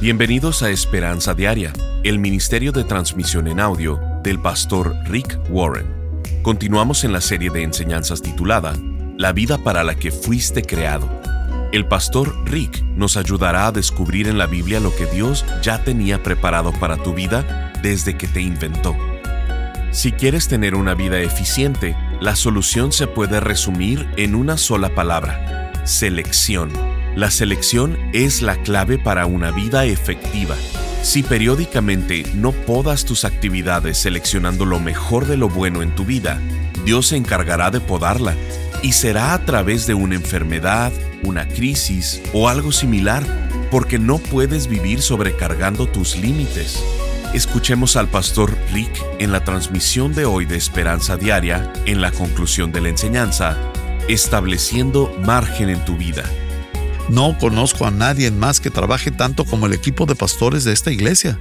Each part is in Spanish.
Bienvenidos a Esperanza Diaria, el Ministerio de Transmisión en Audio del pastor Rick Warren. Continuamos en la serie de enseñanzas titulada La vida para la que fuiste creado. El pastor Rick nos ayudará a descubrir en la Biblia lo que Dios ya tenía preparado para tu vida desde que te inventó. Si quieres tener una vida eficiente, la solución se puede resumir en una sola palabra, selección. La selección es la clave para una vida efectiva. Si periódicamente no podas tus actividades seleccionando lo mejor de lo bueno en tu vida, Dios se encargará de podarla y será a través de una enfermedad, una crisis o algo similar, porque no puedes vivir sobrecargando tus límites. Escuchemos al pastor Rick en la transmisión de hoy de Esperanza Diaria, en la conclusión de la enseñanza, estableciendo margen en tu vida. No conozco a nadie más que trabaje tanto como el equipo de pastores de esta iglesia.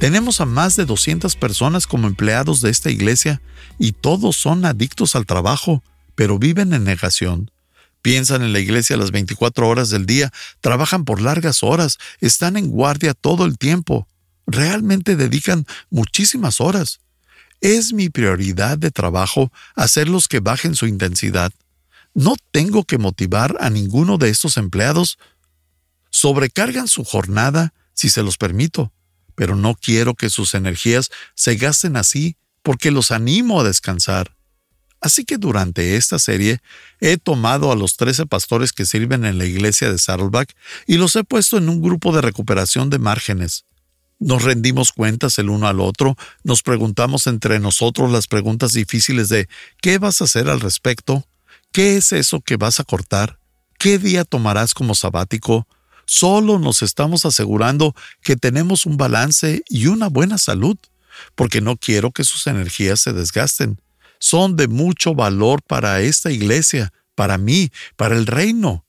Tenemos a más de 200 personas como empleados de esta iglesia y todos son adictos al trabajo, pero viven en negación. Piensan en la iglesia las 24 horas del día, trabajan por largas horas, están en guardia todo el tiempo. Realmente dedican muchísimas horas. Es mi prioridad de trabajo hacerlos que bajen su intensidad. No tengo que motivar a ninguno de estos empleados. Sobrecargan su jornada si se los permito, pero no quiero que sus energías se gasten así porque los animo a descansar. Así que durante esta serie he tomado a los 13 pastores que sirven en la iglesia de Saddleback y los he puesto en un grupo de recuperación de márgenes. Nos rendimos cuentas el uno al otro, nos preguntamos entre nosotros las preguntas difíciles de ¿qué vas a hacer al respecto? ¿Qué es eso que vas a cortar? ¿Qué día tomarás como sabático? Solo nos estamos asegurando que tenemos un balance y una buena salud, porque no quiero que sus energías se desgasten. Son de mucho valor para esta iglesia, para mí, para el reino.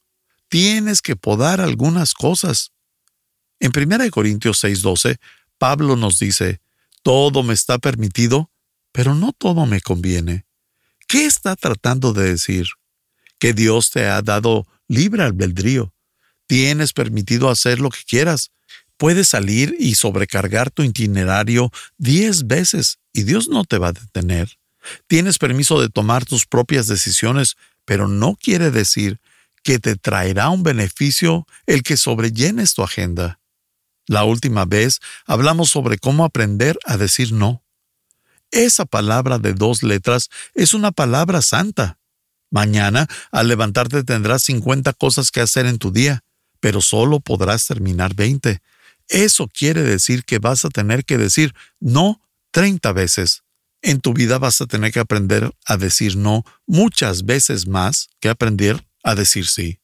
Tienes que podar algunas cosas. En 1 Corintios 6:12, Pablo nos dice, todo me está permitido, pero no todo me conviene. ¿Qué está tratando de decir? Que Dios te ha dado libre albedrío. Tienes permitido hacer lo que quieras. Puedes salir y sobrecargar tu itinerario diez veces y Dios no te va a detener. Tienes permiso de tomar tus propias decisiones, pero no quiere decir que te traerá un beneficio el que sobrellenes tu agenda. La última vez hablamos sobre cómo aprender a decir no. Esa palabra de dos letras es una palabra santa. Mañana, al levantarte, tendrás 50 cosas que hacer en tu día, pero solo podrás terminar 20. Eso quiere decir que vas a tener que decir no 30 veces. En tu vida vas a tener que aprender a decir no muchas veces más que aprender a decir sí.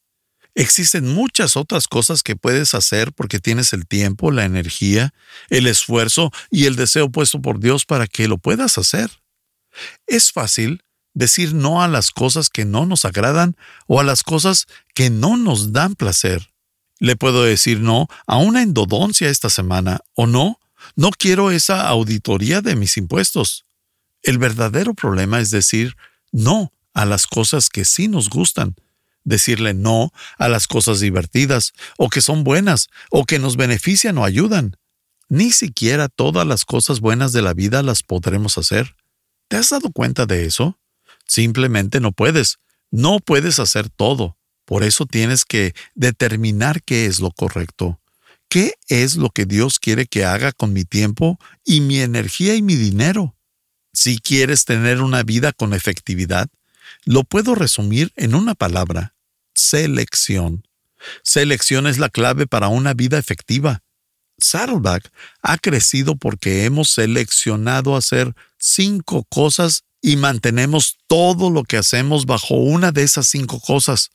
Existen muchas otras cosas que puedes hacer porque tienes el tiempo, la energía, el esfuerzo y el deseo puesto por Dios para que lo puedas hacer. Es fácil decir no a las cosas que no nos agradan o a las cosas que no nos dan placer. Le puedo decir no a una endodoncia esta semana o no, no quiero esa auditoría de mis impuestos. El verdadero problema es decir no a las cosas que sí nos gustan decirle no a las cosas divertidas, o que son buenas, o que nos benefician o ayudan. Ni siquiera todas las cosas buenas de la vida las podremos hacer. ¿Te has dado cuenta de eso? Simplemente no puedes. No puedes hacer todo. Por eso tienes que determinar qué es lo correcto. ¿Qué es lo que Dios quiere que haga con mi tiempo y mi energía y mi dinero? Si quieres tener una vida con efectividad, lo puedo resumir en una palabra, selección. Selección es la clave para una vida efectiva. Saddleback ha crecido porque hemos seleccionado hacer cinco cosas y mantenemos todo lo que hacemos bajo una de esas cinco cosas.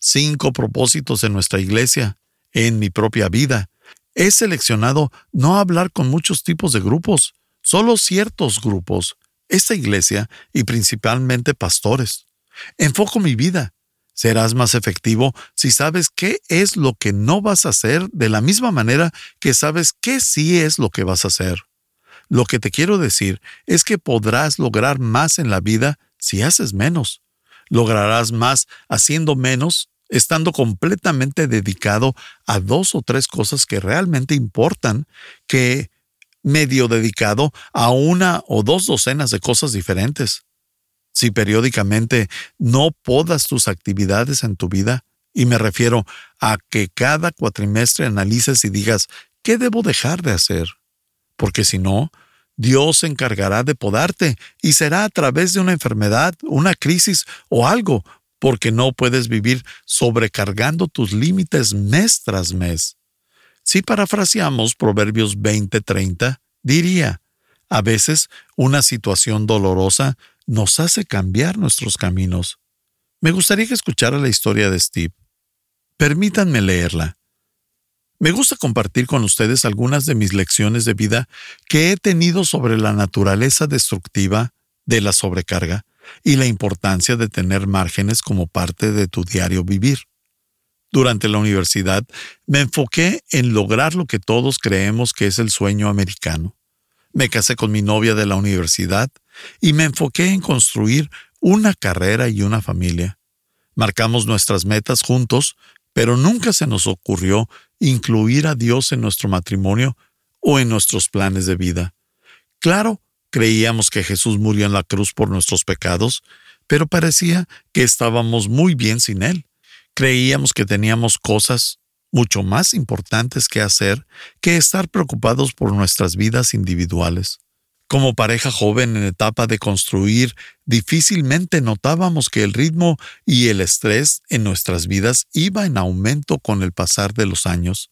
Cinco propósitos en nuestra iglesia, en mi propia vida. He seleccionado no hablar con muchos tipos de grupos, solo ciertos grupos, esta iglesia y principalmente pastores. Enfoco mi vida. Serás más efectivo si sabes qué es lo que no vas a hacer de la misma manera que sabes qué sí es lo que vas a hacer. Lo que te quiero decir es que podrás lograr más en la vida si haces menos. Lograrás más haciendo menos estando completamente dedicado a dos o tres cosas que realmente importan, que medio dedicado a una o dos docenas de cosas diferentes. Si periódicamente no podas tus actividades en tu vida, y me refiero a que cada cuatrimestre analices y digas, ¿qué debo dejar de hacer? Porque si no, Dios se encargará de podarte y será a través de una enfermedad, una crisis o algo, porque no puedes vivir sobrecargando tus límites mes tras mes. Si parafraseamos Proverbios 20:30, diría, a veces una situación dolorosa nos hace cambiar nuestros caminos. Me gustaría que escuchara la historia de Steve. Permítanme leerla. Me gusta compartir con ustedes algunas de mis lecciones de vida que he tenido sobre la naturaleza destructiva de la sobrecarga y la importancia de tener márgenes como parte de tu diario vivir. Durante la universidad me enfoqué en lograr lo que todos creemos que es el sueño americano. Me casé con mi novia de la universidad y me enfoqué en construir una carrera y una familia. Marcamos nuestras metas juntos, pero nunca se nos ocurrió incluir a Dios en nuestro matrimonio o en nuestros planes de vida. Claro, creíamos que Jesús murió en la cruz por nuestros pecados, pero parecía que estábamos muy bien sin Él. Creíamos que teníamos cosas mucho más importantes que hacer que estar preocupados por nuestras vidas individuales. Como pareja joven en etapa de construir, difícilmente notábamos que el ritmo y el estrés en nuestras vidas iba en aumento con el pasar de los años.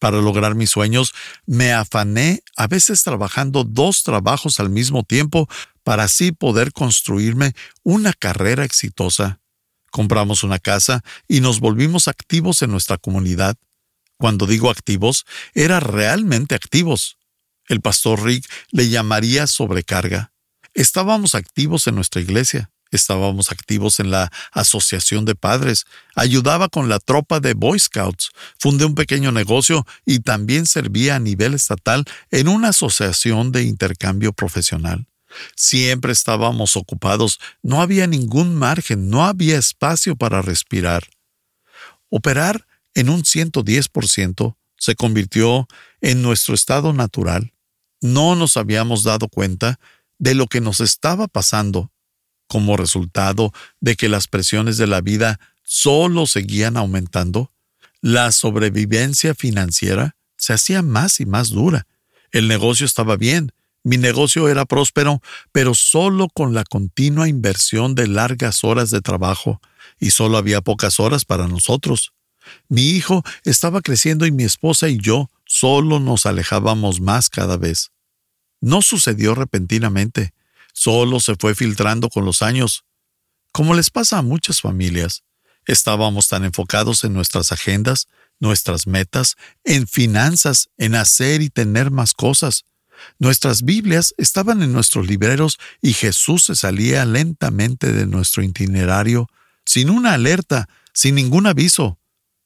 Para lograr mis sueños, me afané a veces trabajando dos trabajos al mismo tiempo para así poder construirme una carrera exitosa. Compramos una casa y nos volvimos activos en nuestra comunidad. Cuando digo activos, era realmente activos. El pastor Rick le llamaría sobrecarga. Estábamos activos en nuestra iglesia, estábamos activos en la asociación de padres, ayudaba con la tropa de Boy Scouts, fundé un pequeño negocio y también servía a nivel estatal en una asociación de intercambio profesional. Siempre estábamos ocupados, no había ningún margen, no había espacio para respirar. Operar en un 110% se convirtió en nuestro estado natural no nos habíamos dado cuenta de lo que nos estaba pasando como resultado de que las presiones de la vida solo seguían aumentando, la sobrevivencia financiera se hacía más y más dura. El negocio estaba bien, mi negocio era próspero, pero solo con la continua inversión de largas horas de trabajo, y solo había pocas horas para nosotros. Mi hijo estaba creciendo y mi esposa y yo solo nos alejábamos más cada vez. No sucedió repentinamente, solo se fue filtrando con los años. Como les pasa a muchas familias, estábamos tan enfocados en nuestras agendas, nuestras metas, en finanzas, en hacer y tener más cosas. Nuestras Biblias estaban en nuestros libreros y Jesús se salía lentamente de nuestro itinerario, sin una alerta, sin ningún aviso.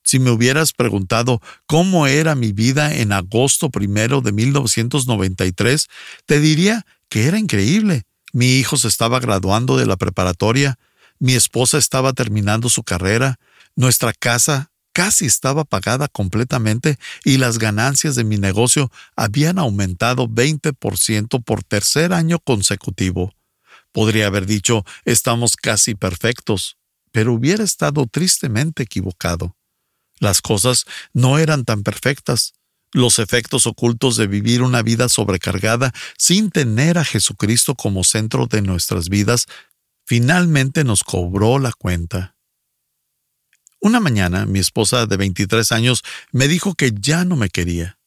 Si me hubieras preguntado cómo era mi vida en agosto primero de 1993, te diría que era increíble. Mi hijo se estaba graduando de la preparatoria, mi esposa estaba terminando su carrera, nuestra casa casi estaba pagada completamente y las ganancias de mi negocio habían aumentado 20% por tercer año consecutivo. Podría haber dicho, estamos casi perfectos, pero hubiera estado tristemente equivocado. Las cosas no eran tan perfectas. Los efectos ocultos de vivir una vida sobrecargada sin tener a Jesucristo como centro de nuestras vidas finalmente nos cobró la cuenta. Una mañana mi esposa de 23 años me dijo que ya no me quería.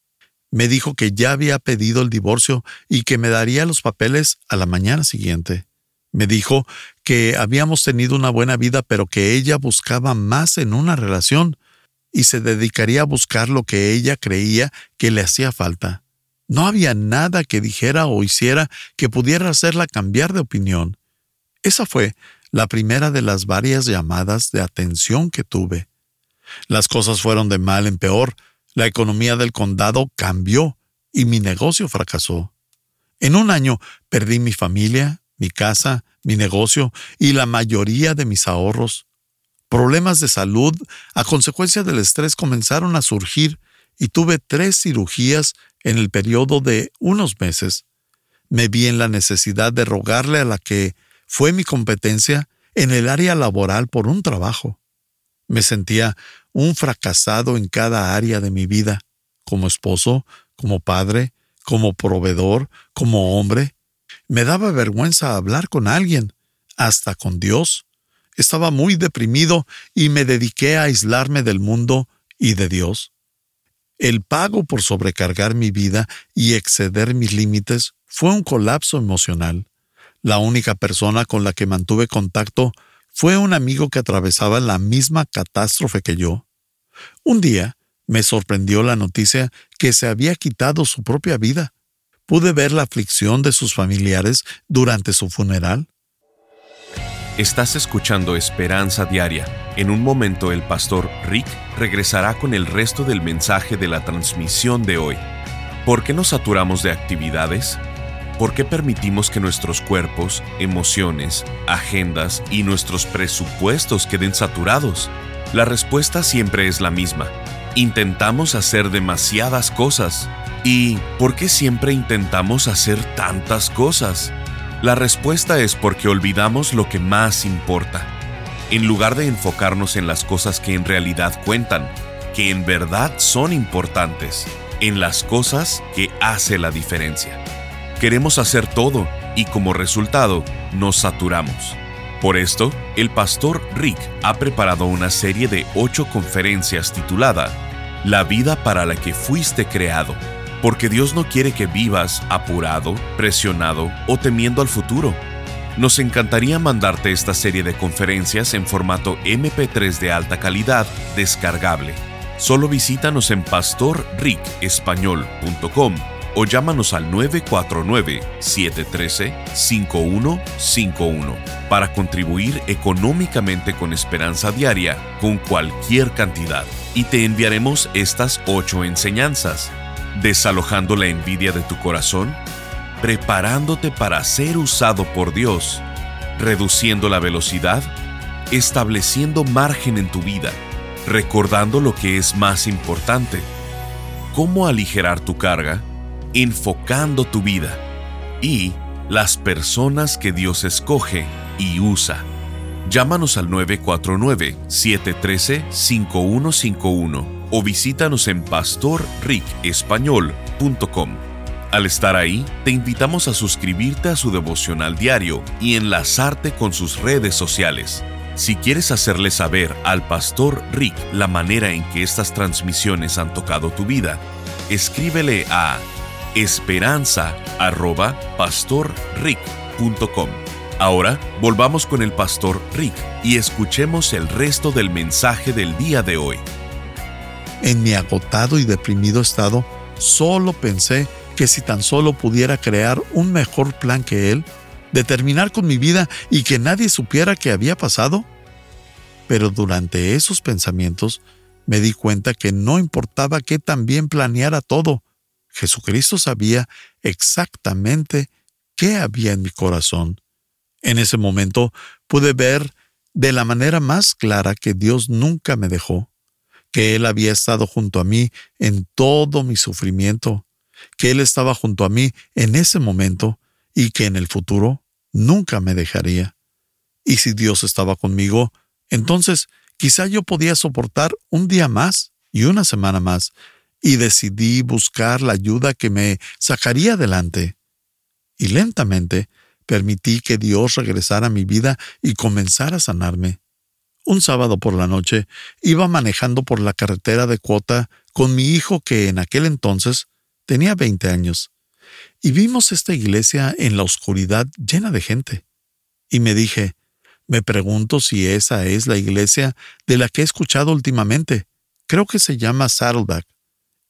Me dijo que ya había pedido el divorcio y que me daría los papeles a la mañana siguiente. Me dijo que habíamos tenido una buena vida pero que ella buscaba más en una relación y se dedicaría a buscar lo que ella creía que le hacía falta. No había nada que dijera o hiciera que pudiera hacerla cambiar de opinión. Esa fue la primera de las varias llamadas de atención que tuve. Las cosas fueron de mal en peor, la economía del condado cambió y mi negocio fracasó. En un año perdí mi familia, mi casa, mi negocio y la mayoría de mis ahorros. Problemas de salud a consecuencia del estrés comenzaron a surgir y tuve tres cirugías en el periodo de unos meses. Me vi en la necesidad de rogarle a la que fue mi competencia en el área laboral por un trabajo. Me sentía un fracasado en cada área de mi vida, como esposo, como padre, como proveedor, como hombre. Me daba vergüenza hablar con alguien, hasta con Dios. Estaba muy deprimido y me dediqué a aislarme del mundo y de Dios. El pago por sobrecargar mi vida y exceder mis límites fue un colapso emocional. La única persona con la que mantuve contacto fue un amigo que atravesaba la misma catástrofe que yo. Un día me sorprendió la noticia que se había quitado su propia vida. Pude ver la aflicción de sus familiares durante su funeral. Estás escuchando Esperanza Diaria. En un momento el pastor Rick regresará con el resto del mensaje de la transmisión de hoy. ¿Por qué nos saturamos de actividades? ¿Por qué permitimos que nuestros cuerpos, emociones, agendas y nuestros presupuestos queden saturados? La respuesta siempre es la misma. Intentamos hacer demasiadas cosas. ¿Y por qué siempre intentamos hacer tantas cosas? La respuesta es porque olvidamos lo que más importa. En lugar de enfocarnos en las cosas que en realidad cuentan, que en verdad son importantes, en las cosas que hace la diferencia. Queremos hacer todo y como resultado nos saturamos. Por esto, el pastor Rick ha preparado una serie de ocho conferencias titulada La vida para la que fuiste creado porque Dios no quiere que vivas apurado, presionado o temiendo al futuro. Nos encantaría mandarte esta serie de conferencias en formato MP3 de alta calidad descargable. Solo visítanos en pastorricespañol.com o llámanos al 949-713-5151 para contribuir económicamente con Esperanza Diaria con cualquier cantidad. Y te enviaremos estas ocho enseñanzas desalojando la envidia de tu corazón, preparándote para ser usado por Dios, reduciendo la velocidad, estableciendo margen en tu vida, recordando lo que es más importante, cómo aligerar tu carga, enfocando tu vida y las personas que Dios escoge y usa. Llámanos al 949-713-5151 o visítanos en pastorricespañol.com. Al estar ahí, te invitamos a suscribirte a su devocional diario y enlazarte con sus redes sociales. Si quieres hacerle saber al pastor Rick la manera en que estas transmisiones han tocado tu vida, escríbele a esperanza.pastorrick.com. Ahora volvamos con el pastor Rick y escuchemos el resto del mensaje del día de hoy. En mi agotado y deprimido estado, solo pensé que si tan solo pudiera crear un mejor plan que él, determinar con mi vida y que nadie supiera qué había pasado. Pero durante esos pensamientos me di cuenta que no importaba qué tan bien planeara todo, Jesucristo sabía exactamente qué había en mi corazón. En ese momento pude ver de la manera más clara que Dios nunca me dejó que Él había estado junto a mí en todo mi sufrimiento, que Él estaba junto a mí en ese momento y que en el futuro nunca me dejaría. Y si Dios estaba conmigo, entonces quizá yo podía soportar un día más y una semana más, y decidí buscar la ayuda que me sacaría adelante. Y lentamente permití que Dios regresara a mi vida y comenzara a sanarme. Un sábado por la noche iba manejando por la carretera de cuota con mi hijo que en aquel entonces tenía 20 años, y vimos esta iglesia en la oscuridad llena de gente. Y me dije, me pregunto si esa es la iglesia de la que he escuchado últimamente. Creo que se llama Saddleback.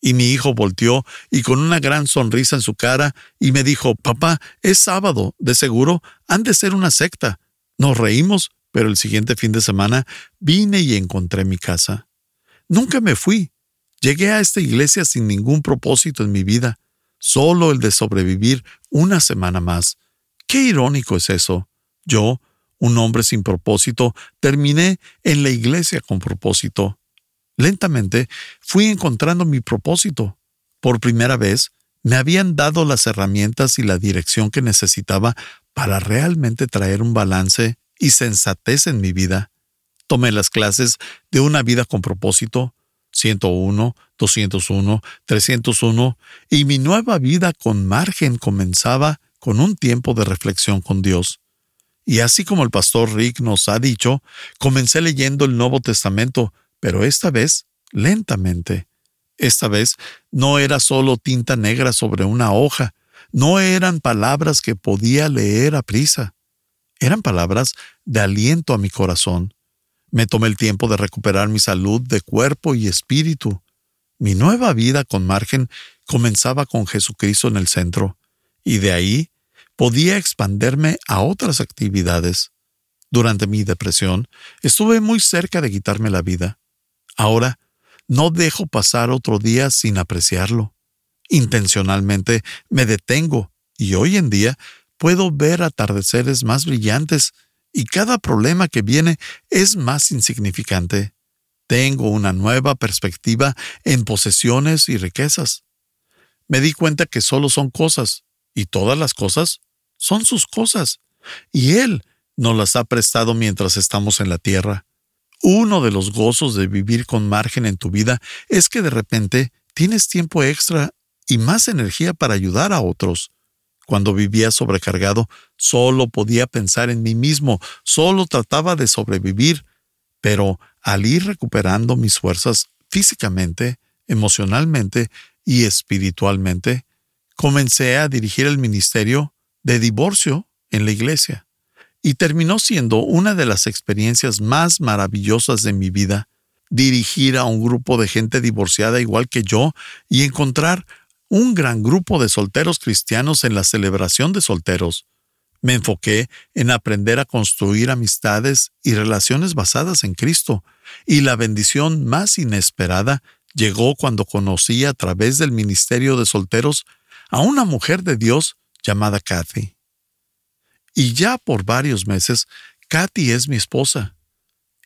Y mi hijo volteó y con una gran sonrisa en su cara y me dijo, papá, es sábado, de seguro han de ser una secta. Nos reímos pero el siguiente fin de semana vine y encontré mi casa. Nunca me fui. Llegué a esta iglesia sin ningún propósito en mi vida, solo el de sobrevivir una semana más. Qué irónico es eso. Yo, un hombre sin propósito, terminé en la iglesia con propósito. Lentamente fui encontrando mi propósito. Por primera vez, me habían dado las herramientas y la dirección que necesitaba para realmente traer un balance y sensatez en mi vida. Tomé las clases de una vida con propósito, 101, 201, 301, y mi nueva vida con margen comenzaba con un tiempo de reflexión con Dios. Y así como el pastor Rick nos ha dicho, comencé leyendo el Nuevo Testamento, pero esta vez lentamente. Esta vez no era solo tinta negra sobre una hoja, no eran palabras que podía leer a prisa, eran palabras de aliento a mi corazón. Me tomé el tiempo de recuperar mi salud de cuerpo y espíritu. Mi nueva vida con margen comenzaba con Jesucristo en el centro, y de ahí podía expanderme a otras actividades. Durante mi depresión, estuve muy cerca de quitarme la vida. Ahora, no dejo pasar otro día sin apreciarlo. Intencionalmente me detengo y hoy en día puedo ver atardeceres más brillantes y cada problema que viene es más insignificante. Tengo una nueva perspectiva en posesiones y riquezas. Me di cuenta que solo son cosas, y todas las cosas son sus cosas, y Él nos las ha prestado mientras estamos en la tierra. Uno de los gozos de vivir con margen en tu vida es que de repente tienes tiempo extra y más energía para ayudar a otros. Cuando vivía sobrecargado, solo podía pensar en mí mismo, solo trataba de sobrevivir, pero al ir recuperando mis fuerzas físicamente, emocionalmente y espiritualmente, comencé a dirigir el ministerio de divorcio en la iglesia, y terminó siendo una de las experiencias más maravillosas de mi vida, dirigir a un grupo de gente divorciada igual que yo y encontrar un gran grupo de solteros cristianos en la celebración de solteros. Me enfoqué en aprender a construir amistades y relaciones basadas en Cristo, y la bendición más inesperada llegó cuando conocí a través del ministerio de solteros a una mujer de Dios llamada Kathy. Y ya por varios meses, Kathy es mi esposa.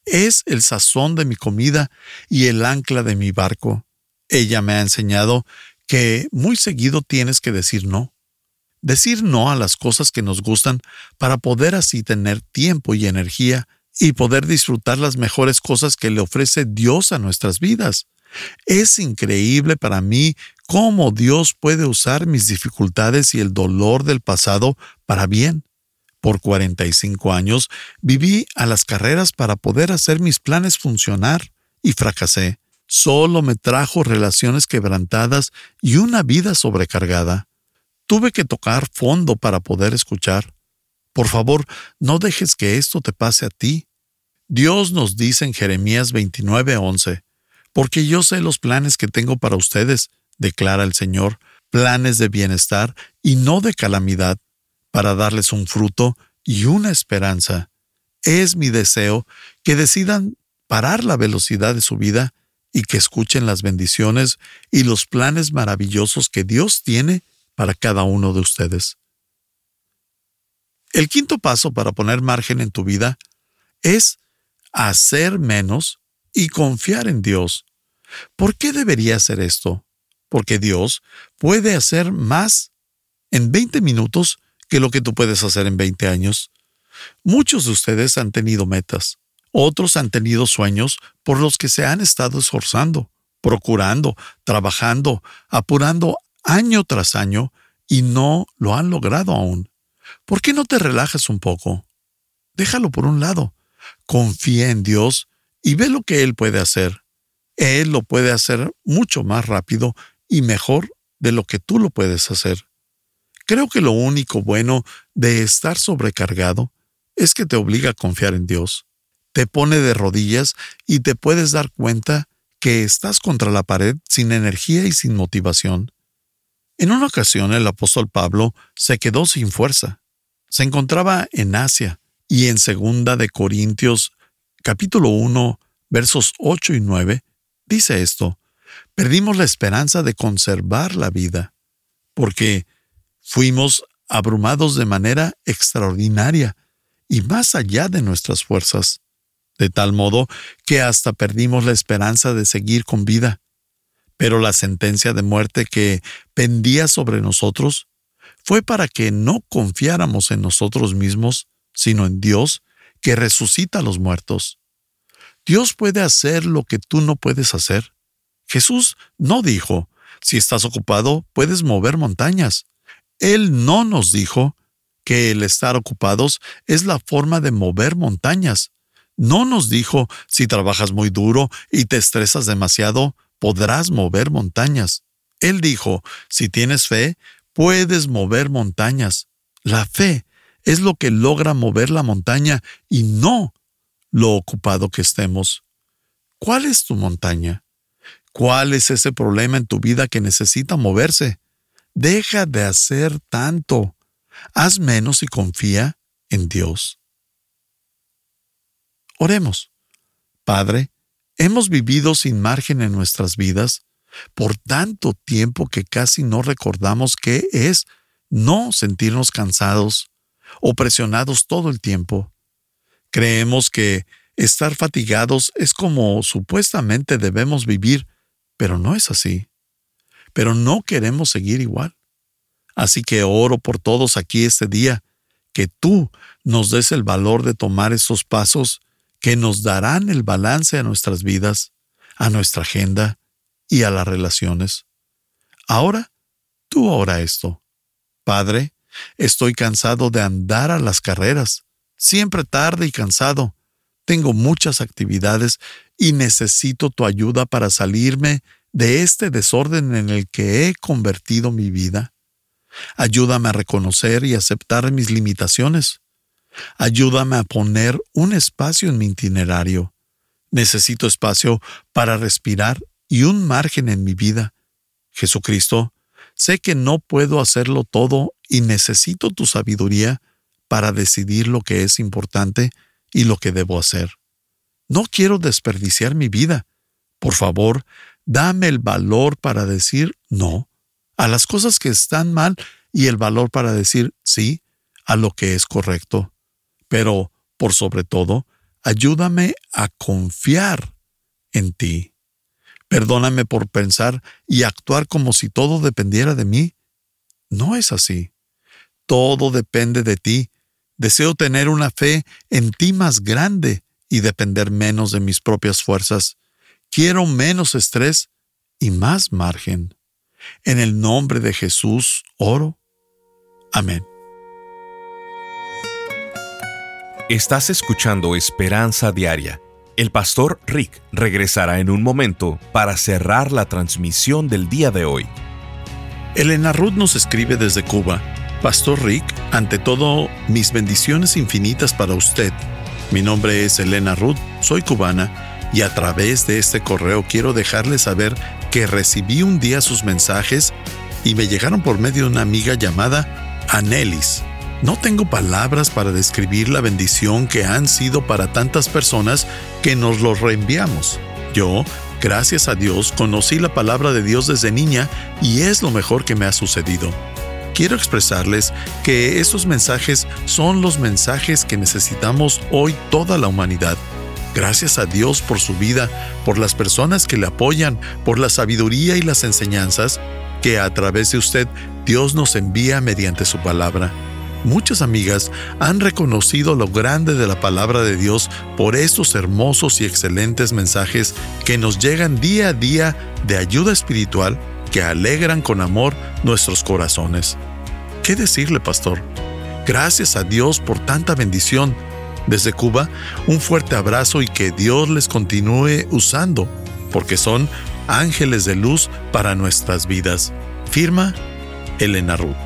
Es el sazón de mi comida y el ancla de mi barco. Ella me ha enseñado que muy seguido tienes que decir no. Decir no a las cosas que nos gustan para poder así tener tiempo y energía y poder disfrutar las mejores cosas que le ofrece Dios a nuestras vidas. Es increíble para mí cómo Dios puede usar mis dificultades y el dolor del pasado para bien. Por 45 años viví a las carreras para poder hacer mis planes funcionar y fracasé. Solo me trajo relaciones quebrantadas y una vida sobrecargada. Tuve que tocar fondo para poder escuchar. Por favor, no dejes que esto te pase a ti. Dios nos dice en Jeremías 29:11, porque yo sé los planes que tengo para ustedes, declara el Señor, planes de bienestar y no de calamidad, para darles un fruto y una esperanza. Es mi deseo que decidan parar la velocidad de su vida y que escuchen las bendiciones y los planes maravillosos que Dios tiene para cada uno de ustedes. El quinto paso para poner margen en tu vida es hacer menos y confiar en Dios. ¿Por qué debería hacer esto? porque Dios puede hacer más en 20 minutos que lo que tú puedes hacer en 20 años. Muchos de ustedes han tenido metas, otros han tenido sueños por los que se han estado esforzando, procurando, trabajando, apurando año tras año y no lo han logrado aún. ¿Por qué no te relajas un poco? Déjalo por un lado. Confía en Dios y ve lo que Él puede hacer. Él lo puede hacer mucho más rápido y mejor de lo que tú lo puedes hacer. Creo que lo único bueno de estar sobrecargado es que te obliga a confiar en Dios. Te pone de rodillas y te puedes dar cuenta que estás contra la pared sin energía y sin motivación. En una ocasión el apóstol Pablo se quedó sin fuerza. Se encontraba en Asia y en segunda de Corintios capítulo 1 versos 8 y 9 dice esto: perdimos la esperanza de conservar la vida, porque fuimos abrumados de manera extraordinaria y más allá de nuestras fuerzas, de tal modo que hasta perdimos la esperanza de seguir con vida. Pero la sentencia de muerte que pendía sobre nosotros fue para que no confiáramos en nosotros mismos, sino en Dios, que resucita a los muertos. Dios puede hacer lo que tú no puedes hacer. Jesús no dijo, si estás ocupado, puedes mover montañas. Él no nos dijo que el estar ocupados es la forma de mover montañas. No nos dijo, si trabajas muy duro y te estresas demasiado, podrás mover montañas. Él dijo, si tienes fe, puedes mover montañas. La fe es lo que logra mover la montaña y no lo ocupado que estemos. ¿Cuál es tu montaña? ¿Cuál es ese problema en tu vida que necesita moverse? Deja de hacer tanto. Haz menos y confía en Dios. Oremos. Padre, hemos vivido sin margen en nuestras vidas por tanto tiempo que casi no recordamos qué es no sentirnos cansados o presionados todo el tiempo. Creemos que estar fatigados es como supuestamente debemos vivir, pero no es así. Pero no queremos seguir igual. Así que oro por todos aquí este día, que tú nos des el valor de tomar esos pasos que nos darán el balance a nuestras vidas, a nuestra agenda y a las relaciones. Ahora, tú ora esto. Padre, estoy cansado de andar a las carreras siempre tarde y cansado. Tengo muchas actividades y necesito tu ayuda para salirme de este desorden en el que he convertido mi vida. Ayúdame a reconocer y aceptar mis limitaciones. Ayúdame a poner un espacio en mi itinerario. Necesito espacio para respirar y un margen en mi vida. Jesucristo, sé que no puedo hacerlo todo y necesito tu sabiduría para decidir lo que es importante y lo que debo hacer. No quiero desperdiciar mi vida. Por favor, dame el valor para decir no a las cosas que están mal y el valor para decir sí a lo que es correcto. Pero, por sobre todo, ayúdame a confiar en ti. Perdóname por pensar y actuar como si todo dependiera de mí. No es así. Todo depende de ti Deseo tener una fe en ti más grande y depender menos de mis propias fuerzas. Quiero menos estrés y más margen. En el nombre de Jesús oro. Amén. Estás escuchando Esperanza Diaria. El pastor Rick regresará en un momento para cerrar la transmisión del día de hoy. Elena Ruth nos escribe desde Cuba Pastor Rick, ante todo, mis bendiciones infinitas para usted. Mi nombre es Elena Ruth, soy cubana y a través de este correo quiero dejarle saber que recibí un día sus mensajes y me llegaron por medio de una amiga llamada Anelis. No tengo palabras para describir la bendición que han sido para tantas personas que nos los reenviamos. Yo, gracias a Dios, conocí la palabra de Dios desde niña y es lo mejor que me ha sucedido quiero expresarles que estos mensajes son los mensajes que necesitamos hoy toda la humanidad. Gracias a Dios por su vida, por las personas que le apoyan, por la sabiduría y las enseñanzas que a través de usted Dios nos envía mediante su palabra. Muchas amigas han reconocido lo grande de la palabra de Dios por estos hermosos y excelentes mensajes que nos llegan día a día de ayuda espiritual que alegran con amor nuestros corazones. ¿Qué decirle, pastor? Gracias a Dios por tanta bendición. Desde Cuba, un fuerte abrazo y que Dios les continúe usando, porque son ángeles de luz para nuestras vidas. Firma Elena Ruth.